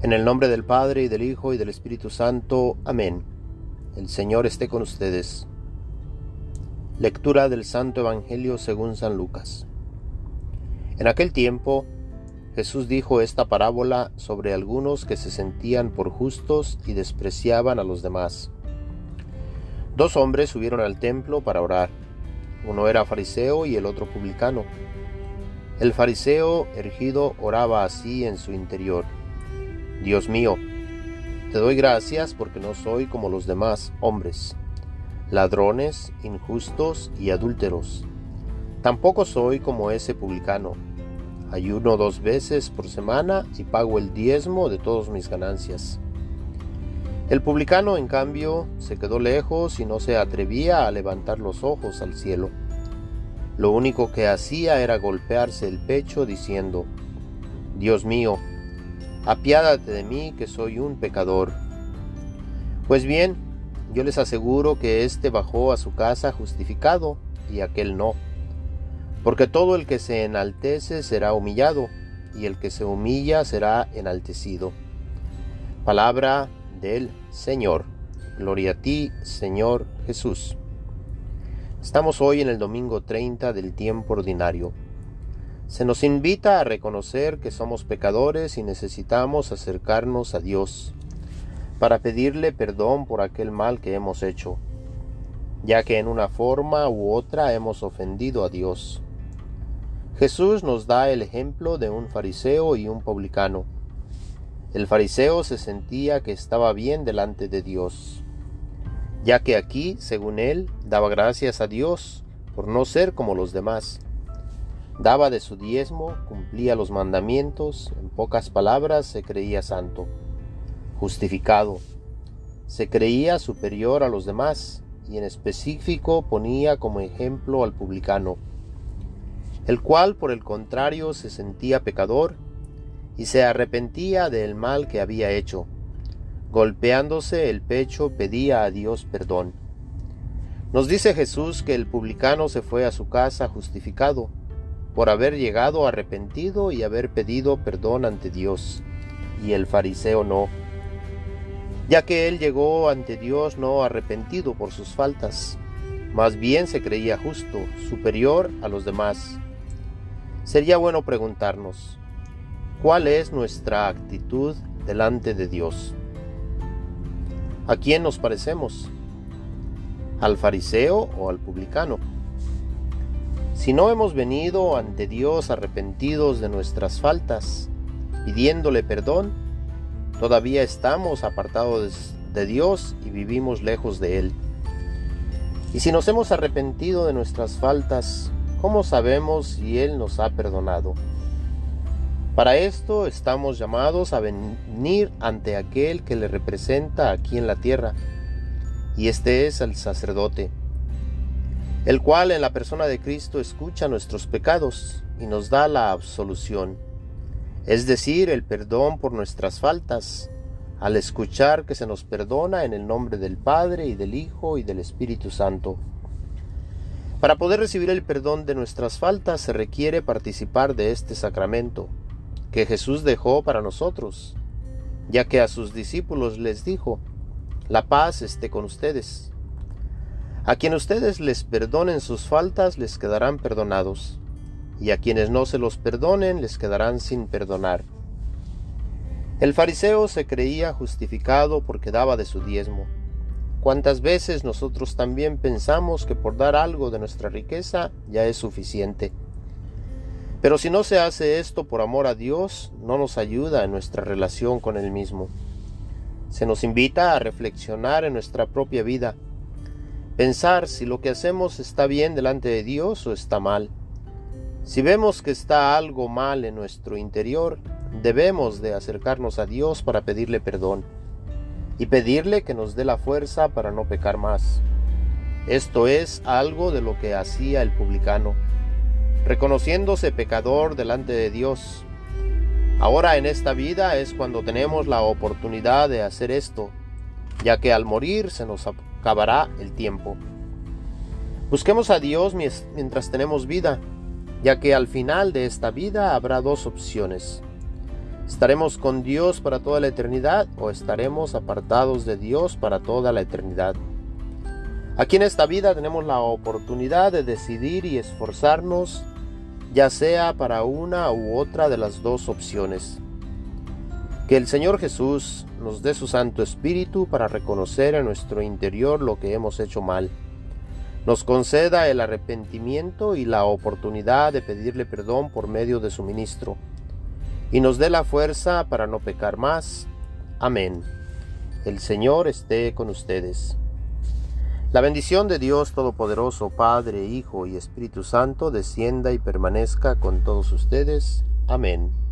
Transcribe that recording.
En el nombre del Padre y del Hijo y del Espíritu Santo. Amén. El Señor esté con ustedes. Lectura del Santo Evangelio según San Lucas. En aquel tiempo Jesús dijo esta parábola sobre algunos que se sentían por justos y despreciaban a los demás. Dos hombres subieron al templo para orar. Uno era fariseo y el otro publicano. El fariseo ergido oraba así en su interior. Dios mío, te doy gracias porque no soy como los demás hombres, ladrones, injustos y adúlteros. Tampoco soy como ese publicano. Ayuno dos veces por semana y pago el diezmo de todas mis ganancias. El publicano, en cambio, se quedó lejos y no se atrevía a levantar los ojos al cielo. Lo único que hacía era golpearse el pecho diciendo, Dios mío, apiádate de mí que soy un pecador. Pues bien, yo les aseguro que éste bajó a su casa justificado y aquel no. Porque todo el que se enaltece será humillado, y el que se humilla será enaltecido. Palabra del Señor. Gloria a ti, Señor Jesús. Estamos hoy en el domingo 30 del tiempo ordinario. Se nos invita a reconocer que somos pecadores y necesitamos acercarnos a Dios para pedirle perdón por aquel mal que hemos hecho, ya que en una forma u otra hemos ofendido a Dios. Jesús nos da el ejemplo de un fariseo y un publicano. El fariseo se sentía que estaba bien delante de Dios, ya que aquí, según él, daba gracias a Dios por no ser como los demás Daba de su diezmo, cumplía los mandamientos, en pocas palabras se creía santo, justificado. Se creía superior a los demás y en específico ponía como ejemplo al publicano, el cual por el contrario se sentía pecador y se arrepentía del mal que había hecho. Golpeándose el pecho pedía a Dios perdón. Nos dice Jesús que el publicano se fue a su casa justificado, por haber llegado arrepentido y haber pedido perdón ante Dios, y el fariseo no, ya que él llegó ante Dios no arrepentido por sus faltas, más bien se creía justo, superior a los demás. Sería bueno preguntarnos, ¿cuál es nuestra actitud delante de Dios? ¿A quién nos parecemos? ¿Al fariseo o al publicano? Si no hemos venido ante Dios arrepentidos de nuestras faltas, pidiéndole perdón, todavía estamos apartados de Dios y vivimos lejos de Él. Y si nos hemos arrepentido de nuestras faltas, ¿cómo sabemos si Él nos ha perdonado? Para esto estamos llamados a venir ante aquel que le representa aquí en la tierra, y este es el sacerdote el cual en la persona de Cristo escucha nuestros pecados y nos da la absolución, es decir, el perdón por nuestras faltas, al escuchar que se nos perdona en el nombre del Padre y del Hijo y del Espíritu Santo. Para poder recibir el perdón de nuestras faltas se requiere participar de este sacramento que Jesús dejó para nosotros, ya que a sus discípulos les dijo, la paz esté con ustedes. A quien ustedes les perdonen sus faltas les quedarán perdonados, y a quienes no se los perdonen les quedarán sin perdonar. El fariseo se creía justificado porque daba de su diezmo. ¿Cuántas veces nosotros también pensamos que por dar algo de nuestra riqueza ya es suficiente? Pero si no se hace esto por amor a Dios, no nos ayuda en nuestra relación con Él mismo. Se nos invita a reflexionar en nuestra propia vida, Pensar si lo que hacemos está bien delante de Dios o está mal. Si vemos que está algo mal en nuestro interior, debemos de acercarnos a Dios para pedirle perdón y pedirle que nos dé la fuerza para no pecar más. Esto es algo de lo que hacía el publicano, reconociéndose pecador delante de Dios. Ahora en esta vida es cuando tenemos la oportunidad de hacer esto, ya que al morir se nos acabará el tiempo. Busquemos a Dios mientras tenemos vida, ya que al final de esta vida habrá dos opciones. ¿Estaremos con Dios para toda la eternidad o estaremos apartados de Dios para toda la eternidad? Aquí en esta vida tenemos la oportunidad de decidir y esforzarnos, ya sea para una u otra de las dos opciones. Que el Señor Jesús nos dé su Santo Espíritu para reconocer en nuestro interior lo que hemos hecho mal. Nos conceda el arrepentimiento y la oportunidad de pedirle perdón por medio de su ministro. Y nos dé la fuerza para no pecar más. Amén. El Señor esté con ustedes. La bendición de Dios Todopoderoso, Padre, Hijo y Espíritu Santo, descienda y permanezca con todos ustedes. Amén.